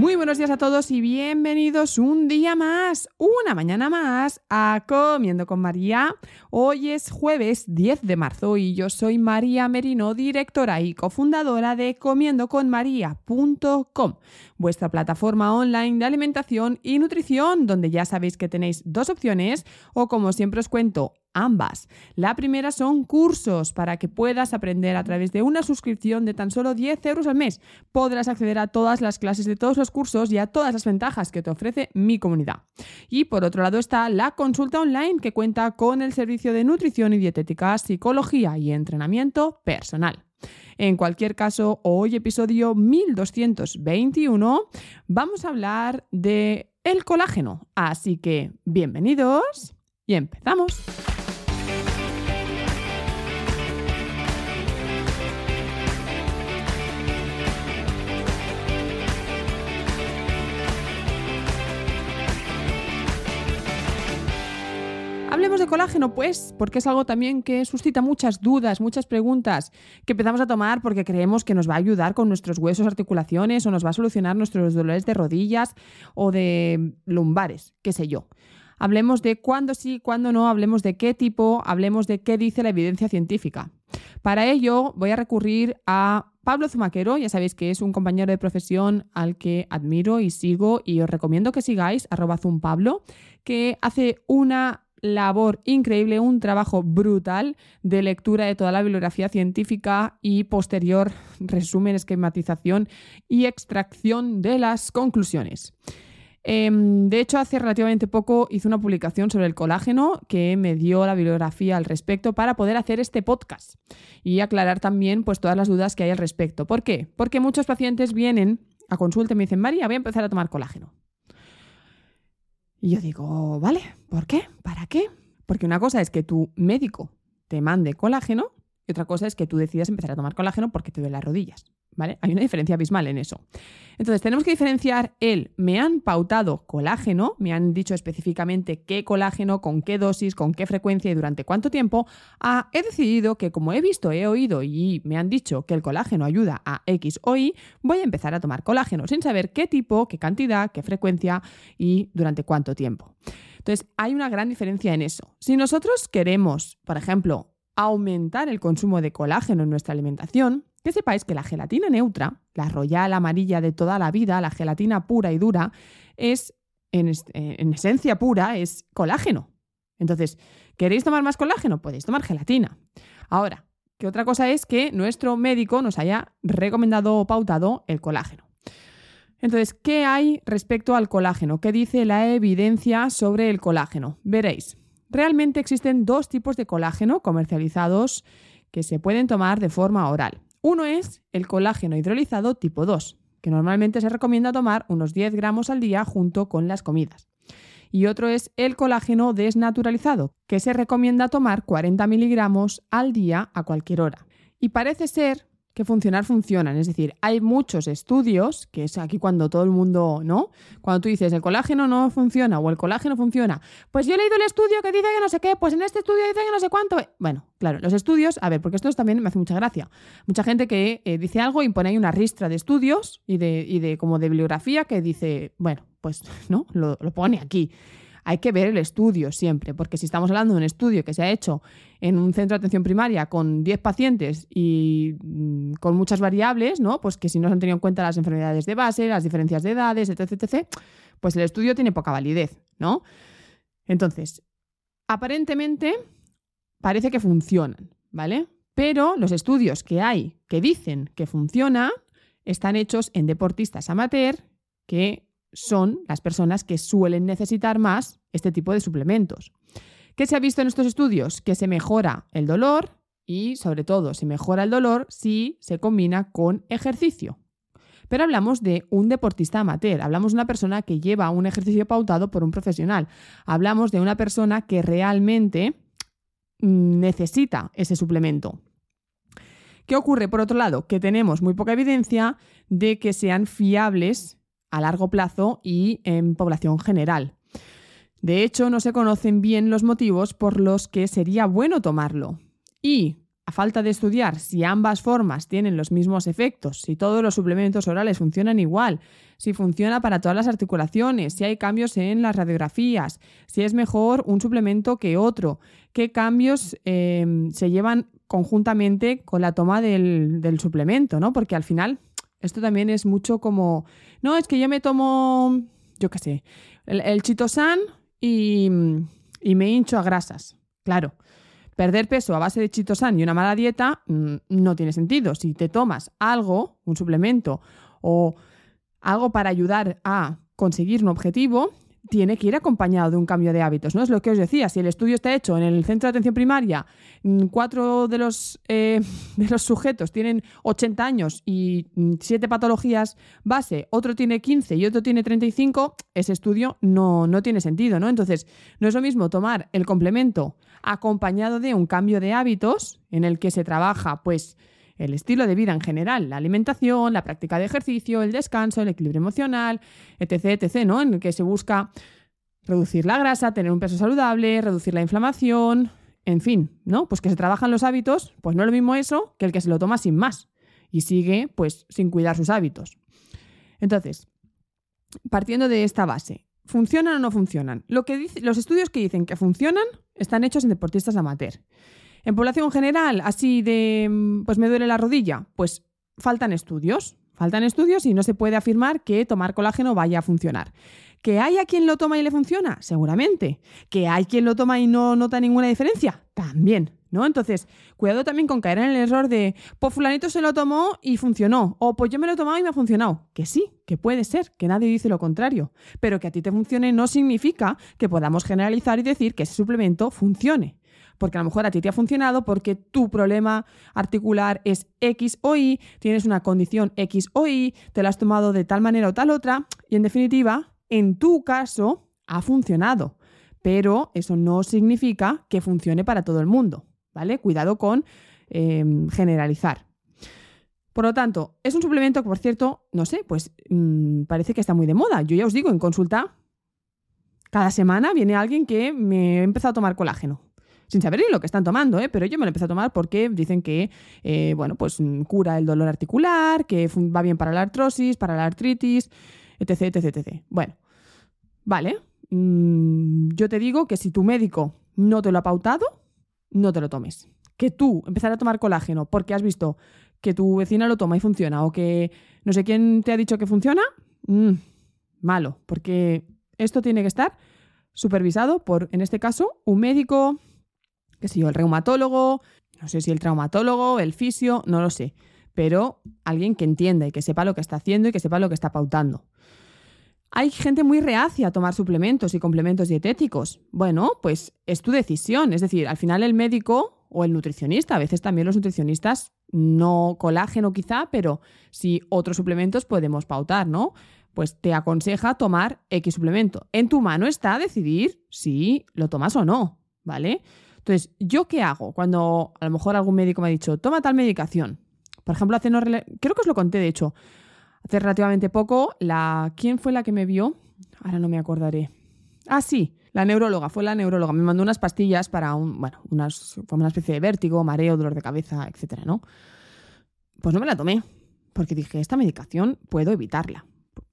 Muy buenos días a todos y bienvenidos un día más, una mañana más a Comiendo con María. Hoy es jueves 10 de marzo y yo soy María Merino, directora y cofundadora de comiendoconmaría.com, vuestra plataforma online de alimentación y nutrición, donde ya sabéis que tenéis dos opciones o como siempre os cuento, ambas. La primera son cursos para que puedas aprender a través de una suscripción de tan solo 10 euros al mes. Podrás acceder a todas las clases de todos los cursos y a todas las ventajas que te ofrece mi comunidad. Y por otro lado está la consulta online que cuenta con el servicio de nutrición y dietética, psicología y entrenamiento personal. En cualquier caso, hoy episodio 1221 vamos a hablar de el colágeno. Así que bienvenidos y empezamos. Hablemos de colágeno, pues, porque es algo también que suscita muchas dudas, muchas preguntas que empezamos a tomar porque creemos que nos va a ayudar con nuestros huesos, articulaciones o nos va a solucionar nuestros dolores de rodillas o de lumbares, qué sé yo. Hablemos de cuándo sí, cuándo no, hablemos de qué tipo, hablemos de qué dice la evidencia científica. Para ello voy a recurrir a Pablo Zumaquero, ya sabéis que es un compañero de profesión al que admiro y sigo y os recomiendo que sigáis, arroba Zumpablo, que hace una labor increíble, un trabajo brutal de lectura de toda la bibliografía científica y posterior resumen, esquematización y extracción de las conclusiones. Em, de hecho, hace relativamente poco hice una publicación sobre el colágeno que me dio la bibliografía al respecto para poder hacer este podcast y aclarar también pues, todas las dudas que hay al respecto. ¿Por qué? Porque muchos pacientes vienen a consulta y me dicen, María, voy a empezar a tomar colágeno. Y yo digo, vale, ¿por qué? ¿Para qué? Porque una cosa es que tu médico te mande colágeno y otra cosa es que tú decidas empezar a tomar colágeno porque te duelen las rodillas. Hay una diferencia abismal en eso. Entonces, tenemos que diferenciar el me han pautado colágeno, me han dicho específicamente qué colágeno, con qué dosis, con qué frecuencia y durante cuánto tiempo, a he decidido que como he visto, he oído y me han dicho que el colágeno ayuda a X o Y, voy a empezar a tomar colágeno sin saber qué tipo, qué cantidad, qué frecuencia y durante cuánto tiempo. Entonces, hay una gran diferencia en eso. Si nosotros queremos, por ejemplo, aumentar el consumo de colágeno en nuestra alimentación, que sepáis que la gelatina neutra, la royal amarilla de toda la vida, la gelatina pura y dura, es, en, en esencia pura, es colágeno. Entonces, ¿queréis tomar más colágeno? Podéis tomar gelatina. Ahora, que otra cosa es que nuestro médico nos haya recomendado o pautado el colágeno. Entonces, ¿qué hay respecto al colágeno? ¿Qué dice la evidencia sobre el colágeno? Veréis, realmente existen dos tipos de colágeno comercializados que se pueden tomar de forma oral. Uno es el colágeno hidrolizado tipo 2, que normalmente se recomienda tomar unos 10 gramos al día junto con las comidas. Y otro es el colágeno desnaturalizado, que se recomienda tomar 40 miligramos al día a cualquier hora. Y parece ser que funcionar funcionan. Es decir, hay muchos estudios, que es aquí cuando todo el mundo, ¿no? Cuando tú dices el colágeno no funciona o el colágeno funciona, pues yo he leído el estudio que dice que no sé qué, pues en este estudio dice que no sé cuánto. Bueno, claro, los estudios, a ver, porque esto también me hace mucha gracia. Mucha gente que eh, dice algo y pone ahí una ristra de estudios y de, y de como de bibliografía que dice, bueno, pues no, lo, lo pone aquí hay que ver el estudio siempre, porque si estamos hablando de un estudio que se ha hecho en un centro de atención primaria con 10 pacientes y mm, con muchas variables, ¿no? Pues que si no se han tenido en cuenta las enfermedades de base, las diferencias de edades, etc., etc., pues el estudio tiene poca validez, ¿no? Entonces, aparentemente parece que funcionan, ¿vale? Pero los estudios que hay que dicen que funciona están hechos en deportistas amateur que son las personas que suelen necesitar más este tipo de suplementos. ¿Qué se ha visto en estos estudios? Que se mejora el dolor y sobre todo se mejora el dolor si se combina con ejercicio. Pero hablamos de un deportista amateur, hablamos de una persona que lleva un ejercicio pautado por un profesional, hablamos de una persona que realmente necesita ese suplemento. ¿Qué ocurre, por otro lado? Que tenemos muy poca evidencia de que sean fiables a largo plazo y en población general. De hecho, no se conocen bien los motivos por los que sería bueno tomarlo. Y, a falta de estudiar si ambas formas tienen los mismos efectos, si todos los suplementos orales funcionan igual, si funciona para todas las articulaciones, si hay cambios en las radiografías, si es mejor un suplemento que otro, qué cambios eh, se llevan conjuntamente con la toma del, del suplemento, ¿no? Porque al final esto también es mucho como, no, es que yo me tomo, yo qué sé, el, el chitosan y, y me hincho a grasas. Claro, perder peso a base de chitosan y una mala dieta mm, no tiene sentido. Si te tomas algo, un suplemento o algo para ayudar a conseguir un objetivo, tiene que ir acompañado de un cambio de hábitos, ¿no? Es lo que os decía, si el estudio está hecho en el centro de atención primaria, mm, cuatro de los, eh, de los sujetos tienen 80 años y mm, siete patologías base, otro tiene 15 y otro tiene 35, ese estudio no, no tiene sentido, ¿no? Entonces, no es lo mismo tomar el complemento acompañado de un cambio de hábitos en el que se trabaja, pues, el estilo de vida en general, la alimentación, la práctica de ejercicio, el descanso, el equilibrio emocional, etc., etc., ¿no? En el que se busca reducir la grasa, tener un peso saludable, reducir la inflamación, en fin, ¿no? Pues que se trabajan los hábitos, pues no es lo mismo eso que el que se lo toma sin más y sigue pues sin cuidar sus hábitos. Entonces, partiendo de esta base, ¿funcionan o no funcionan? Lo que los estudios que dicen que funcionan están hechos en deportistas amateur. En población general, así de, mm, pues me duele la rodilla, pues faltan estudios. Faltan estudios y no se puede afirmar que tomar colágeno vaya a funcionar. ¿Que hay a quien lo toma y le funciona? Seguramente. ¿Que hay quien lo toma y no nota ninguna diferencia? También. ¿No? Entonces, cuidado también con caer en el error de, pues fulanito se lo tomó y funcionó, o pues yo me lo he tomado y me ha funcionado. Que sí, que puede ser, que nadie dice lo contrario, pero que a ti te funcione no significa que podamos generalizar y decir que ese suplemento funcione porque a lo mejor a ti te ha funcionado porque tu problema articular es X o Y, tienes una condición X o Y, te lo has tomado de tal manera o tal otra, y en definitiva, en tu caso, ha funcionado. Pero eso no significa que funcione para todo el mundo, ¿vale? Cuidado con eh, generalizar. Por lo tanto, es un suplemento que, por cierto, no sé, pues mmm, parece que está muy de moda. Yo ya os digo, en consulta, cada semana viene alguien que me ha empezado a tomar colágeno sin saber ni lo que están tomando, ¿eh? pero yo me lo empecé a tomar porque dicen que eh, bueno, pues, mm, cura el dolor articular, que va bien para la artrosis, para la artritis, etc, etc, etc. Bueno, vale. Mm, yo te digo que si tu médico no te lo ha pautado, no te lo tomes. Que tú empezar a tomar colágeno porque has visto que tu vecina lo toma y funciona, o que no sé quién te ha dicho que funciona, mmm, malo, porque esto tiene que estar supervisado por, en este caso, un médico, qué sé yo, el reumatólogo, no sé si el traumatólogo, el fisio, no lo sé, pero alguien que entienda y que sepa lo que está haciendo y que sepa lo que está pautando. Hay gente muy reacia a tomar suplementos y complementos dietéticos. Bueno, pues es tu decisión. Es decir, al final el médico o el nutricionista, a veces también los nutricionistas, no colágeno quizá, pero sí otros suplementos podemos pautar, ¿no? Pues te aconseja tomar X suplemento. En tu mano está decidir si lo tomas o no, ¿vale? Entonces, ¿yo qué hago cuando a lo mejor algún médico me ha dicho, toma tal medicación? Por ejemplo, hace no creo que os lo conté, de hecho, hace relativamente poco, la ¿quién fue la que me vio? Ahora no me acordaré. Ah, sí, la neuróloga, fue la neuróloga. Me mandó unas pastillas para un, bueno, unas, una especie de vértigo, mareo, dolor de cabeza, etcétera, ¿no? Pues no me la tomé, porque dije, esta medicación puedo evitarla.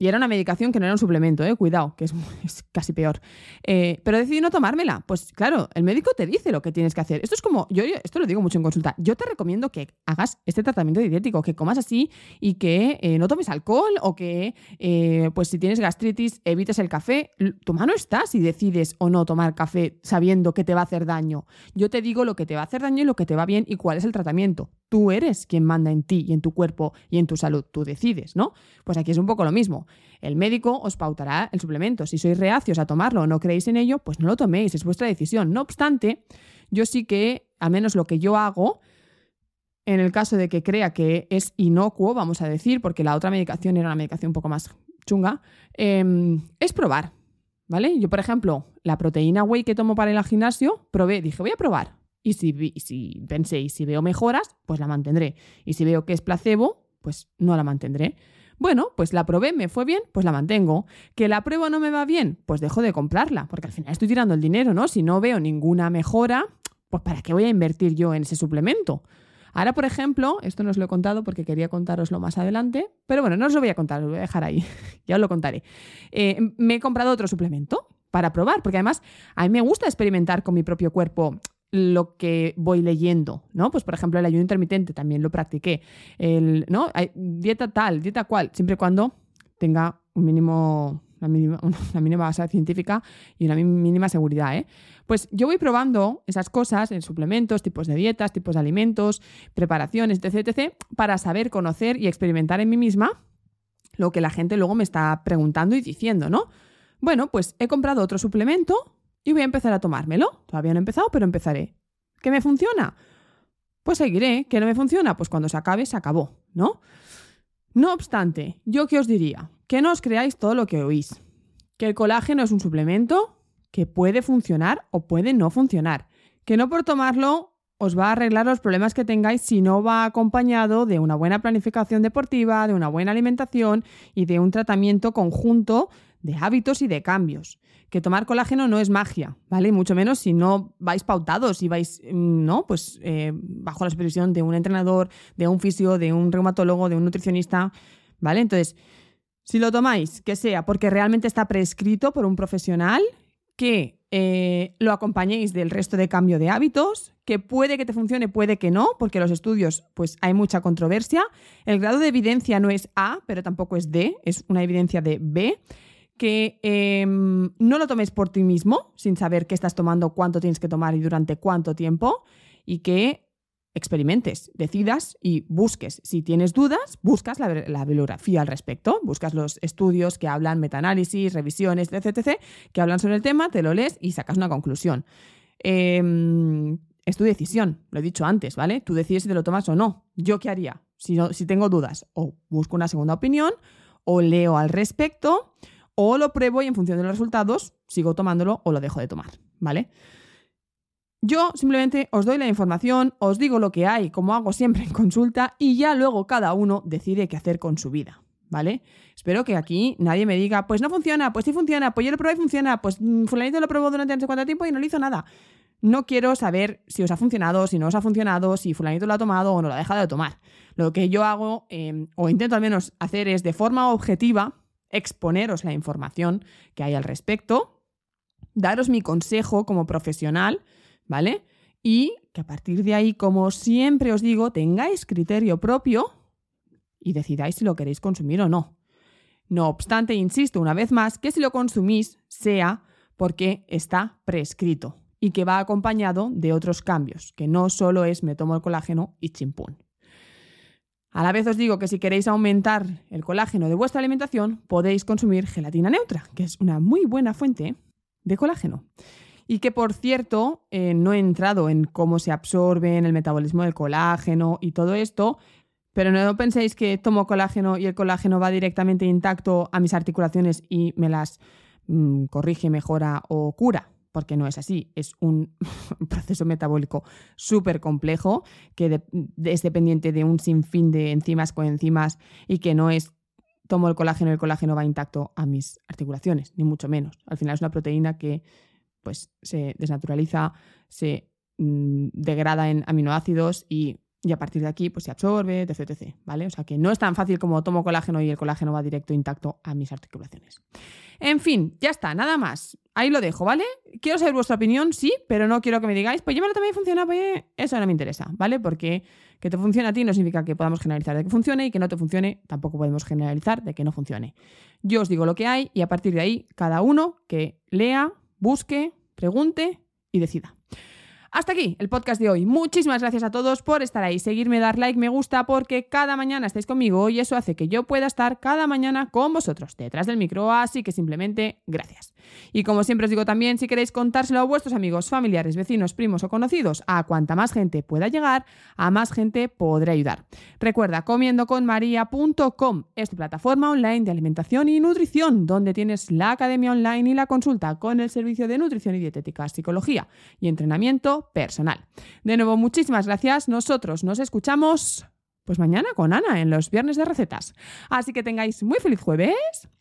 Y era una medicación que no era un suplemento, ¿eh? cuidado, que es, casi peor. Eh, pero decidí no tomármela. Pues claro, el médico te dice lo que tienes que hacer. Esto es como, yo esto lo digo mucho en consulta, yo te recomiendo que hagas este tratamiento dietético, que comas así y que eh, no tomes alcohol o que, eh, pues si tienes gastritis, evites el café. Tu mano está si decides o no tomar café sabiendo que te va a hacer daño. Yo te digo lo que te va a hacer daño y lo que te va bien y cuál es el tratamiento. Tú eres quien manda en ti y en tu cuerpo y en tu salud. Tú decides, ¿no? Pues aquí es un poco lo mismo. El médico os pautará el suplemento. Si sois reacios a tomarlo o no creéis en ello, pues no lo toméis, es vuestra decisión. No obstante, yo sí que, al menos lo que yo hago, en el caso de que crea que es inocuo, vamos a decir, porque la otra medicación era una medicación un poco más chunga, eh, es probar. ¿Vale? Yo, por ejemplo, la proteína whey que tomo para ir al gimnasio, probé, dije, voy a probar. Y si, si pensé, y si veo mejoras, pues la mantendré. Y si veo que es placebo, pues no la mantendré. Bueno, pues la probé, me fue bien, pues la mantengo. ¿Que la prueba no me va bien? Pues dejo de comprarla, porque al final estoy tirando el dinero, ¿no? Si no veo ninguna mejora, pues ¿para qué voy a invertir yo en ese suplemento? Ahora, por ejemplo, esto no os lo he contado porque quería contároslo más adelante, pero bueno, no os lo voy a contar, lo voy a dejar ahí, ya os lo contaré. Eh, me he comprado otro suplemento para probar, porque además a mí me gusta experimentar con mi propio cuerpo lo que voy leyendo, ¿no? Pues por ejemplo el ayuno intermitente también lo practiqué, el, ¿no? Dieta tal, dieta cual, siempre y cuando tenga un mínimo, una mínima, base científica y una mínima seguridad, ¿eh? Pues yo voy probando esas cosas en suplementos, tipos de dietas, tipos de alimentos, preparaciones, etc, etc, para saber, conocer y experimentar en mí misma lo que la gente luego me está preguntando y diciendo, ¿no? Bueno, pues he comprado otro suplemento y voy a empezar a tomármelo. Todavía no he empezado, pero empezaré. ¿Qué me funciona? Pues seguiré. ¿Qué no me funciona? Pues cuando se acabe, se acabó, ¿no? No obstante, ¿yo qué os diría? Que no os creáis todo lo que oís. Que el colágeno es un suplemento que puede funcionar o puede no funcionar. Que no por tomarlo os va a arreglar los problemas que tengáis si no va acompañado de una buena planificación deportiva, de una buena alimentación y de un tratamiento conjunto de hábitos y de cambios. Que tomar colágeno no es magia, ¿vale? Mucho menos si no vais pautados y vais, mm, ¿no? Pues eh, bajo la supervisión de un entrenador, de un fisio, de un reumatólogo, de un nutricionista, ¿vale? Entonces, si lo tomáis, que sea porque realmente está prescrito por un profesional, que eh, lo acompañéis del resto de cambio de hábitos, que puede que te funcione, puede que no, porque los estudios, pues hay mucha controversia. El grado de evidencia no es A, pero tampoco es D, es una evidencia de B que em, no lo tomes por ti mismo, sin saber qué estás tomando, cuánto tienes que tomar y durante cuánto tiempo, y que experimentes, decidas y busques. Si tienes dudas, buscas la, bibliografía al respecto, buscas los estudios que hablan, metaanálisis, revisiones, etc., que hablan sobre el tema, te lo lees y sacas una conclusión. Em, es tu decisión, lo he dicho antes, ¿vale? Tú decides si te lo tomas o no. ¿Yo qué haría? Si, si tengo dudas, o busco una segunda opinión, o leo al respecto, o lo pruebo y en función de los resultados sigo tomándolo o lo dejo de tomar, ¿vale? Yo simplemente os doy la información, os digo lo que hay, como hago siempre en consulta, y ya luego cada uno decide qué hacer con su vida, ¿vale? Espero que aquí nadie me diga, pues no funciona, pues sí funciona, pues yo lo probé y funciona, pues mm, fulanito lo probó durante no cuánto tiempo y no le hizo nada. No quiero saber si os ha funcionado, si no os ha funcionado, si fulanito lo ha tomado o no lo ha dejado de tomar. Lo que yo hago, em, o intento al menos hacer, es de forma objetiva, exponeros la información que hay al respecto, daros mi consejo como profesional, ¿vale? Y que a partir de ahí, como siempre os digo, tengáis criterio propio y decidáis si lo queréis consumir o no. No obstante, insisto una vez más que si lo consumís sea porque está prescrito y que va acompañado de otros cambios, que no solo es me tomo el colágeno y chimpún. A la vez os digo que si queréis aumentar el colágeno de vuestra alimentación, podéis consumir gelatina neutra, que es una muy buena fuente de colágeno. Y que, por cierto, eh, no he entrado en cómo se absorbe en el metabolismo del colágeno y todo esto, pero no penséis que tomo colágeno y el colágeno va directamente intacto a mis articulaciones y me las mm, corrige, mejora o cura porque no es así, es un proceso metabólico súper complejo que es dependiente de un sinfín de enzimas, coenzimas y que no es tomo el colágeno el colágeno va intacto a mis articulaciones, ni mucho menos. Al final es una proteína que pues, se desnaturaliza, se mm, degrada en aminoácidos y y a partir de aquí pues se absorbe, etc, etc, ¿vale? O sea que no es tan fácil como tomo colágeno y el colágeno va directo intacto a mis articulaciones. En fin, ya está, nada más. Ahí lo dejo, ¿vale? Quiero saber vuestra opinión, sí, pero no quiero que me digáis, pues llévalo también funciona, pues eso no me interesa, ¿vale? Porque que te funcione a ti no significa que podamos generalizar de que funcione y que no te funcione tampoco podemos generalizar de que no funcione. Yo os digo lo que hay y a partir de ahí cada uno que lea, busque, pregunte y decida. Hasta aquí el podcast de hoy. Muchísimas gracias a todos por estar ahí, seguirme, dar like, me gusta, porque cada mañana estáis conmigo y eso hace que yo pueda estar cada mañana con vosotros detrás del micro, así que simplemente gracias. Y como siempre os digo también, si queréis contárselo a vuestros amigos, familiares, vecinos, primos o conocidos, a cuanta más gente pueda llegar, a más gente podré ayudar. Recuerda, comiendoconmaria.com es tu plataforma online de alimentación y nutrición, donde tienes la academia online y la consulta con el servicio de nutrición y dietética, psicología y entrenamiento personal. De nuevo, muchísimas gracias. Nosotros nos escuchamos pues mañana con Ana en los viernes de recetas. Así que tengáis muy feliz jueves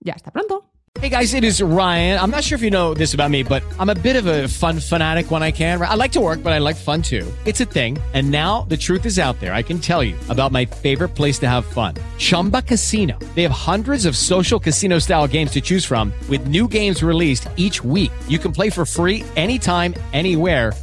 y hasta pronto. Hey guys, it is Ryan. I'm not sure if you know this about me, but I'm a bit of a fun fanatic when I can. I like to work, but I like fun too. It's a thing. And now the truth is out there. I can tell you about my favorite place to have fun Chumba Casino. They have hundreds of social casino style games to choose from, with new games released each week. You can play for free anytime, anywhere.